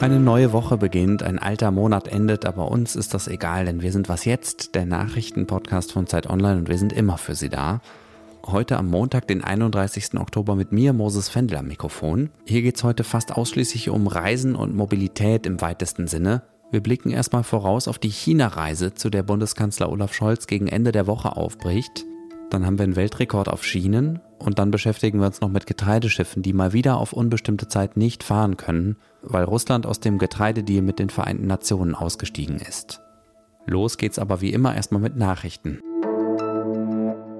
Eine neue Woche beginnt, ein alter Monat endet, aber uns ist das egal, denn wir sind was jetzt, der Nachrichtenpodcast von Zeit Online und wir sind immer für Sie da. Heute am Montag, den 31. Oktober mit mir, Moses Fendel am Mikrofon. Hier geht es heute fast ausschließlich um Reisen und Mobilität im weitesten Sinne. Wir blicken erstmal voraus auf die China-Reise, zu der Bundeskanzler Olaf Scholz gegen Ende der Woche aufbricht. Dann haben wir einen Weltrekord auf Schienen und dann beschäftigen wir uns noch mit Getreideschiffen, die mal wieder auf unbestimmte Zeit nicht fahren können, weil Russland aus dem Getreidedeal mit den Vereinten Nationen ausgestiegen ist. Los geht's aber wie immer erstmal mit Nachrichten.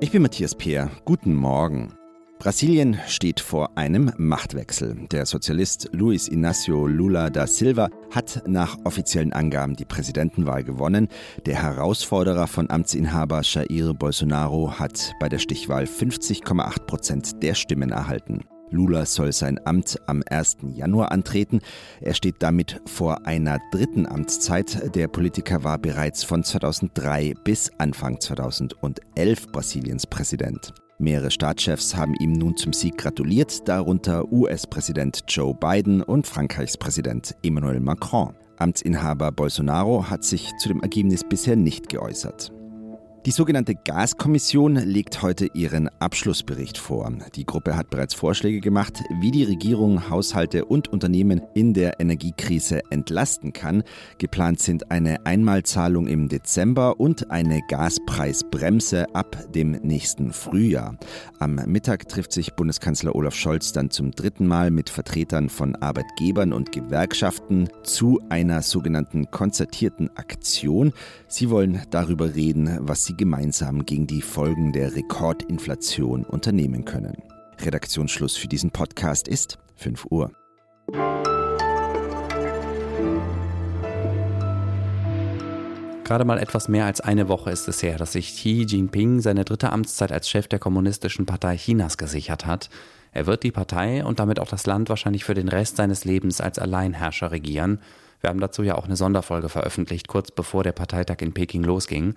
Ich bin Matthias Peer. Guten Morgen. Brasilien steht vor einem Machtwechsel. Der Sozialist Luiz Inácio Lula da Silva hat nach offiziellen Angaben die Präsidentenwahl gewonnen. Der Herausforderer von Amtsinhaber Jair Bolsonaro hat bei der Stichwahl 50,8 Prozent der Stimmen erhalten. Lula soll sein Amt am 1. Januar antreten. Er steht damit vor einer dritten Amtszeit. Der Politiker war bereits von 2003 bis Anfang 2011 Brasiliens Präsident. Mehrere Staatschefs haben ihm nun zum Sieg gratuliert, darunter US-Präsident Joe Biden und Frankreichs Präsident Emmanuel Macron. Amtsinhaber Bolsonaro hat sich zu dem Ergebnis bisher nicht geäußert. Die sogenannte Gaskommission legt heute ihren Abschlussbericht vor. Die Gruppe hat bereits Vorschläge gemacht, wie die Regierung Haushalte und Unternehmen in der Energiekrise entlasten kann. Geplant sind eine Einmalzahlung im Dezember und eine Gaspreisbremse ab dem nächsten Frühjahr. Am Mittag trifft sich Bundeskanzler Olaf Scholz dann zum dritten Mal mit Vertretern von Arbeitgebern und Gewerkschaften zu einer sogenannten konzertierten Aktion. Sie wollen darüber reden, was sie gemeinsam gegen die Folgen der Rekordinflation unternehmen können. Redaktionsschluss für diesen Podcast ist 5 Uhr. Gerade mal etwas mehr als eine Woche ist es her, dass sich Xi Jinping seine dritte Amtszeit als Chef der Kommunistischen Partei Chinas gesichert hat. Er wird die Partei und damit auch das Land wahrscheinlich für den Rest seines Lebens als Alleinherrscher regieren. Wir haben dazu ja auch eine Sonderfolge veröffentlicht, kurz bevor der Parteitag in Peking losging.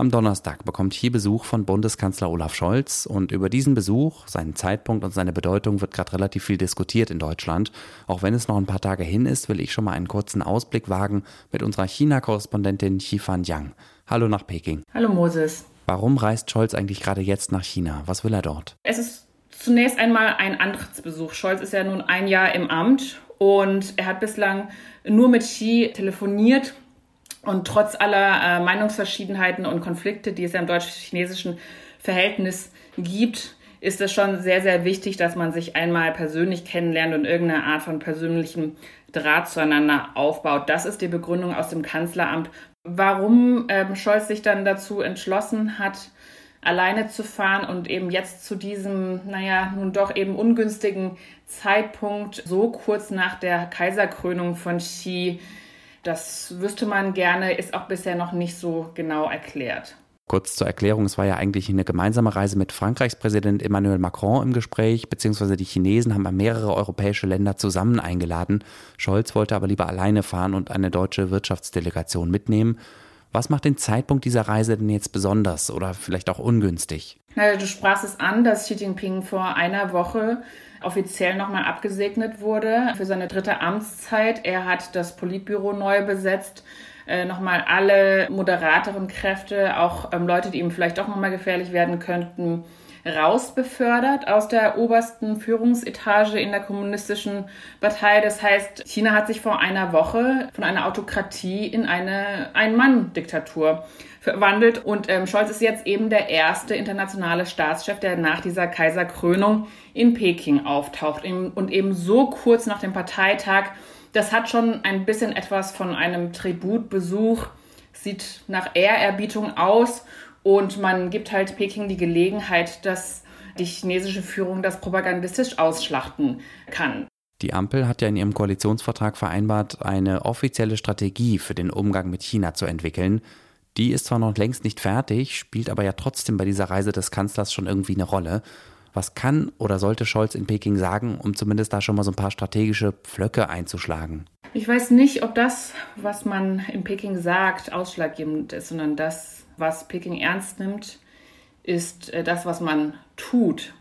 Am Donnerstag bekommt hier Besuch von Bundeskanzler Olaf Scholz und über diesen Besuch, seinen Zeitpunkt und seine Bedeutung wird gerade relativ viel diskutiert in Deutschland. Auch wenn es noch ein paar Tage hin ist, will ich schon mal einen kurzen Ausblick wagen mit unserer China-Korrespondentin Xifan Yang. Hallo nach Peking. Hallo Moses. Warum reist Scholz eigentlich gerade jetzt nach China? Was will er dort? Es ist zunächst einmal ein Antrittsbesuch. Scholz ist ja nun ein Jahr im Amt und er hat bislang nur mit Xi telefoniert und trotz aller äh, Meinungsverschiedenheiten und Konflikte, die es ja im deutsch-chinesischen Verhältnis gibt, ist es schon sehr, sehr wichtig, dass man sich einmal persönlich kennenlernt und irgendeine Art von persönlichem Draht zueinander aufbaut. Das ist die Begründung aus dem Kanzleramt, warum ähm, Scholz sich dann dazu entschlossen hat, alleine zu fahren und eben jetzt zu diesem, naja, nun doch eben ungünstigen Zeitpunkt, so kurz nach der Kaiserkrönung von Xi, das wüsste man gerne, ist auch bisher noch nicht so genau erklärt. Kurz zur Erklärung, es war ja eigentlich eine gemeinsame Reise mit Frankreichs Präsident Emmanuel Macron im Gespräch, beziehungsweise die Chinesen haben mehrere europäische Länder zusammen eingeladen. Scholz wollte aber lieber alleine fahren und eine deutsche Wirtschaftsdelegation mitnehmen. Was macht den Zeitpunkt dieser Reise denn jetzt besonders oder vielleicht auch ungünstig? Du sprachst es an, dass Xi Jinping vor einer Woche offiziell nochmal abgesegnet wurde für seine dritte Amtszeit. Er hat das Politbüro neu besetzt äh, nochmal alle moderateren Kräfte, auch ähm, Leute, die ihm vielleicht doch nochmal gefährlich werden könnten, rausbefördert aus der obersten Führungsetage in der kommunistischen Partei. Das heißt, China hat sich vor einer Woche von einer Autokratie in eine Ein-Mann-Diktatur verwandelt. Und ähm, Scholz ist jetzt eben der erste internationale Staatschef, der nach dieser Kaiserkrönung in Peking auftaucht. Und eben so kurz nach dem Parteitag das hat schon ein bisschen etwas von einem Tributbesuch, sieht nach Ehrerbietung aus und man gibt halt Peking die Gelegenheit, dass die chinesische Führung das propagandistisch ausschlachten kann. Die Ampel hat ja in ihrem Koalitionsvertrag vereinbart, eine offizielle Strategie für den Umgang mit China zu entwickeln. Die ist zwar noch längst nicht fertig, spielt aber ja trotzdem bei dieser Reise des Kanzlers schon irgendwie eine Rolle. Was kann oder sollte Scholz in Peking sagen, um zumindest da schon mal so ein paar strategische Pflöcke einzuschlagen? Ich weiß nicht, ob das, was man in Peking sagt, ausschlaggebend ist, sondern das, was Peking ernst nimmt, ist äh, das, was man tut.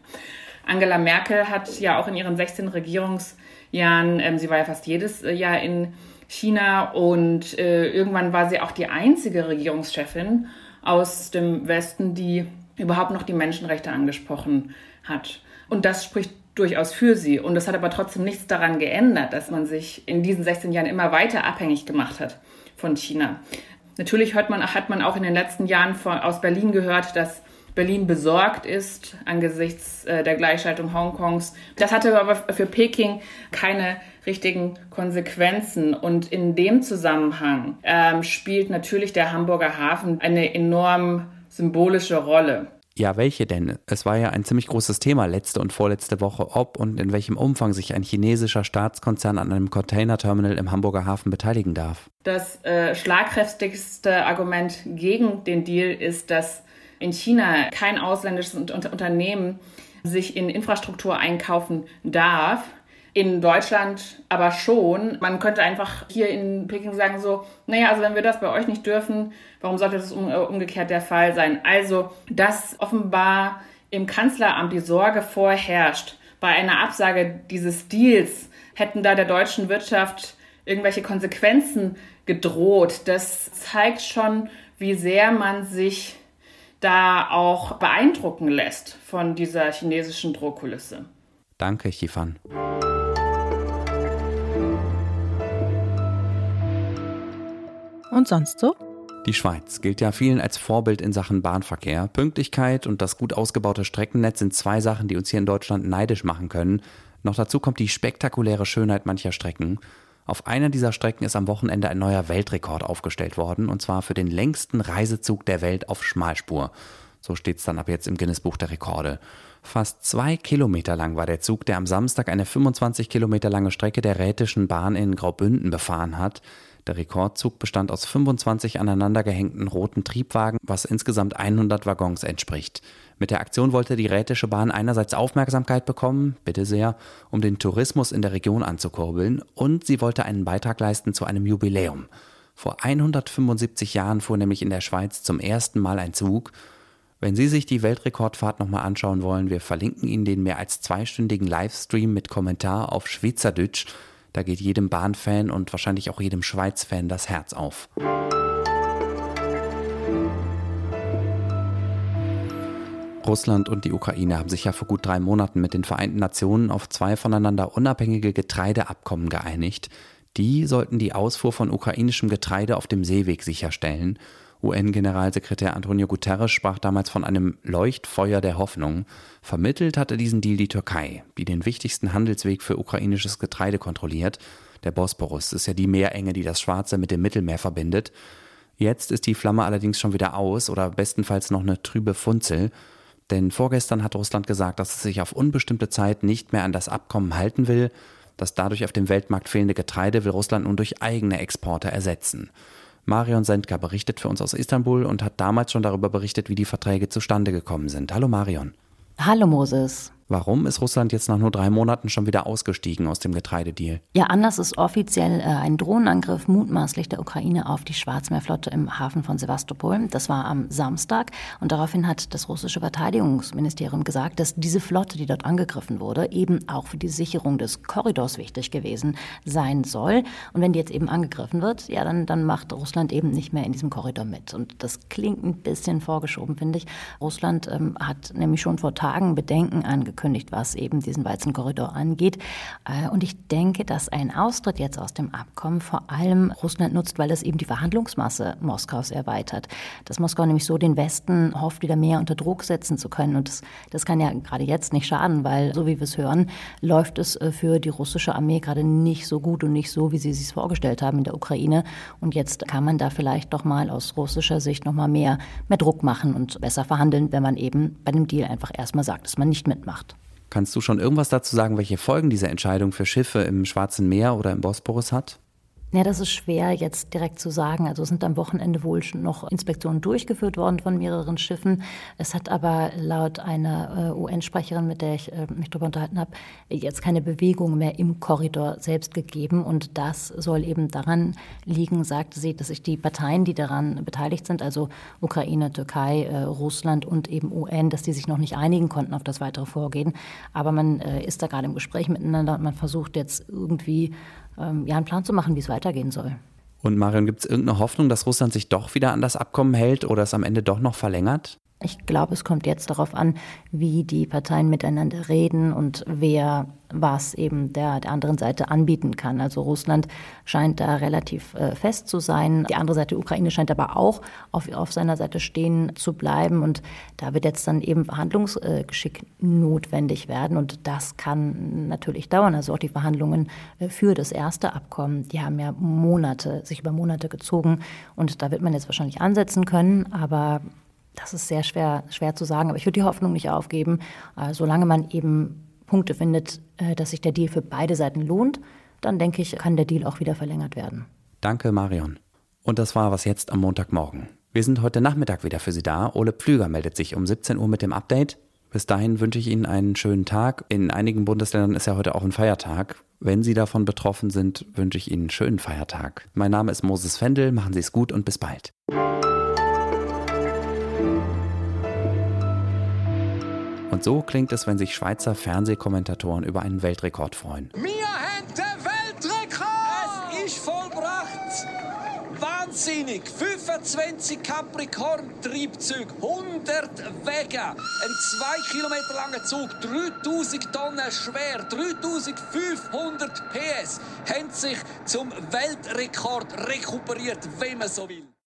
Angela Merkel hat ja auch in ihren 16 Regierungsjahren, ähm, sie war ja fast jedes äh, Jahr in China und äh, irgendwann war sie auch die einzige Regierungschefin aus dem Westen, die überhaupt noch die Menschenrechte angesprochen hat. Und das spricht durchaus für sie. Und das hat aber trotzdem nichts daran geändert, dass man sich in diesen 16 Jahren immer weiter abhängig gemacht hat von China. Natürlich hört man, hat man auch in den letzten Jahren von, aus Berlin gehört, dass Berlin besorgt ist angesichts äh, der Gleichschaltung Hongkongs. Das hatte aber für Peking keine richtigen Konsequenzen. Und in dem Zusammenhang ähm, spielt natürlich der Hamburger Hafen eine enorm symbolische Rolle. Ja, welche denn? Es war ja ein ziemlich großes Thema letzte und vorletzte Woche, ob und in welchem Umfang sich ein chinesischer Staatskonzern an einem Containerterminal im Hamburger Hafen beteiligen darf. Das äh, schlagkräftigste Argument gegen den Deal ist, dass in China kein ausländisches Unternehmen sich in Infrastruktur einkaufen darf, in Deutschland aber schon. Man könnte einfach hier in Peking sagen so, naja, also wenn wir das bei euch nicht dürfen, warum sollte das äh, umgekehrt der Fall sein? Also, dass offenbar im Kanzleramt die Sorge vorherrscht, bei einer Absage dieses Deals hätten da der deutschen Wirtschaft irgendwelche Konsequenzen gedroht. Das zeigt schon, wie sehr man sich da auch beeindrucken lässt von dieser chinesischen Drohkulisse. Danke, Chifan. Und sonst so? Die Schweiz gilt ja vielen als Vorbild in Sachen Bahnverkehr. Pünktlichkeit und das gut ausgebaute Streckennetz sind zwei Sachen, die uns hier in Deutschland neidisch machen können. Noch dazu kommt die spektakuläre Schönheit mancher Strecken. Auf einer dieser Strecken ist am Wochenende ein neuer Weltrekord aufgestellt worden, und zwar für den längsten Reisezug der Welt auf Schmalspur. So steht es dann ab jetzt im Guinness-Buch der Rekorde. Fast zwei Kilometer lang war der Zug, der am Samstag eine 25 Kilometer lange Strecke der Rätischen Bahn in Graubünden befahren hat. Der Rekordzug bestand aus 25 aneinandergehängten roten Triebwagen, was insgesamt 100 Waggons entspricht. Mit der Aktion wollte die Rätische Bahn einerseits Aufmerksamkeit bekommen, bitte sehr, um den Tourismus in der Region anzukurbeln, und sie wollte einen Beitrag leisten zu einem Jubiläum. Vor 175 Jahren fuhr nämlich in der Schweiz zum ersten Mal ein Zug. Wenn Sie sich die Weltrekordfahrt nochmal anschauen wollen, wir verlinken Ihnen den mehr als zweistündigen Livestream mit Kommentar auf Schweizerdeutsch da geht jedem Bahnfan und wahrscheinlich auch jedem Schweiz-Fan das Herz auf. Russland und die Ukraine haben sich ja vor gut drei Monaten mit den Vereinten Nationen auf zwei voneinander unabhängige Getreideabkommen geeinigt. Die sollten die Ausfuhr von ukrainischem Getreide auf dem Seeweg sicherstellen UN-Generalsekretär Antonio Guterres sprach damals von einem Leuchtfeuer der Hoffnung. Vermittelt hatte diesen Deal die Türkei, die den wichtigsten Handelsweg für ukrainisches Getreide kontrolliert. Der Bosporus ist ja die Meerenge, die das Schwarze mit dem Mittelmeer verbindet. Jetzt ist die Flamme allerdings schon wieder aus oder bestenfalls noch eine trübe Funzel. Denn vorgestern hat Russland gesagt, dass es sich auf unbestimmte Zeit nicht mehr an das Abkommen halten will. Das dadurch auf dem Weltmarkt fehlende Getreide will Russland nun durch eigene Exporte ersetzen. Marion Sendka berichtet für uns aus Istanbul und hat damals schon darüber berichtet, wie die Verträge zustande gekommen sind. Hallo Marion. Hallo Moses. Warum ist Russland jetzt nach nur drei Monaten schon wieder ausgestiegen aus dem Getreidedeal? Ja, anders ist offiziell äh, ein Drohnenangriff mutmaßlich der Ukraine auf die Schwarzmeerflotte im Hafen von Sevastopol. Das war am Samstag und daraufhin hat das russische Verteidigungsministerium gesagt, dass diese Flotte, die dort angegriffen wurde, eben auch für die Sicherung des Korridors wichtig gewesen sein soll. Und wenn die jetzt eben angegriffen wird, ja, dann, dann macht Russland eben nicht mehr in diesem Korridor mit. Und das klingt ein bisschen vorgeschoben, finde ich. Russland ähm, hat nämlich schon vor Tagen Bedenken angekündigt angekündigt, was eben diesen Weizenkorridor angeht. Äh, und ich denke, dass ein Austritt jetzt aus dem Abkommen vor allem Russland nutzt, weil es eben die Verhandlungsmasse Moskaus erweitert. Dass Moskau nämlich so den Westen hofft, wieder mehr unter Druck setzen zu können. Und das, das kann ja gerade jetzt nicht schaden, weil, so wie wir es hören, läuft es äh, für die russische Armee gerade nicht so gut und nicht so, wie sie es sich vorgestellt haben in der Ukraine. Und jetzt kann man da vielleicht doch mal aus russischer Sicht noch mal mehr, mehr Druck machen und besser verhandeln, wenn man eben bei dem Deal einfach erstmal sagt, dass man nicht mitmacht. Kannst du schon irgendwas dazu sagen, welche Folgen diese Entscheidung für Schiffe im Schwarzen Meer oder im Bosporus hat? Ja, das ist schwer jetzt direkt zu sagen. Also sind am Wochenende wohl noch Inspektionen durchgeführt worden von mehreren Schiffen. Es hat aber laut einer äh, UN-Sprecherin, mit der ich äh, mich darüber unterhalten habe, jetzt keine Bewegung mehr im Korridor selbst gegeben. Und das soll eben daran liegen, sagte sie, dass sich die Parteien, die daran beteiligt sind, also Ukraine, Türkei, äh, Russland und eben UN, dass die sich noch nicht einigen konnten auf das weitere Vorgehen. Aber man ist da gerade im Gespräch miteinander und man versucht jetzt irgendwie ähm, ja, einen Plan zu machen, wie es weitergehen soll. Und Marion, gibt es irgendeine Hoffnung, dass Russland sich doch wieder an das Abkommen hält oder es am Ende doch noch verlängert? Ich glaube, es kommt jetzt darauf an, wie die Parteien miteinander reden und wer was eben der, der anderen Seite anbieten kann. Also Russland scheint da relativ äh, fest zu sein. Die andere Seite, Ukraine, scheint aber auch auf, auf seiner Seite stehen zu bleiben. Und da wird jetzt dann eben Verhandlungsgeschick notwendig werden. Und das kann natürlich dauern. Also auch die Verhandlungen äh, für das erste Abkommen, die haben ja Monate, sich über Monate gezogen. Und da wird man jetzt wahrscheinlich ansetzen können. Aber das ist sehr schwer, schwer zu sagen, aber ich würde die Hoffnung nicht aufgeben. Äh, solange man eben Punkte findet, äh, dass sich der Deal für beide Seiten lohnt, dann denke ich, kann der Deal auch wieder verlängert werden. Danke, Marion. Und das war was jetzt am Montagmorgen. Wir sind heute Nachmittag wieder für Sie da. Ole Pflüger meldet sich um 17 Uhr mit dem Update. Bis dahin wünsche ich Ihnen einen schönen Tag. In einigen Bundesländern ist ja heute auch ein Feiertag. Wenn Sie davon betroffen sind, wünsche ich Ihnen einen schönen Feiertag. Mein Name ist Moses Fendel. Machen Sie es gut und bis bald. Und so klingt es, wenn sich Schweizer Fernsehkommentatoren über einen Weltrekord freuen. Wir haben den Weltrekord! Es ist vollbracht! Wahnsinnig! 25 Capricorn-Triebzüge, 100 Wege, ein 2 Kilometer langer Zug, 3000 Tonnen schwer, 3500 PS, haben sich zum Weltrekord rekuperiert, wenn man so will.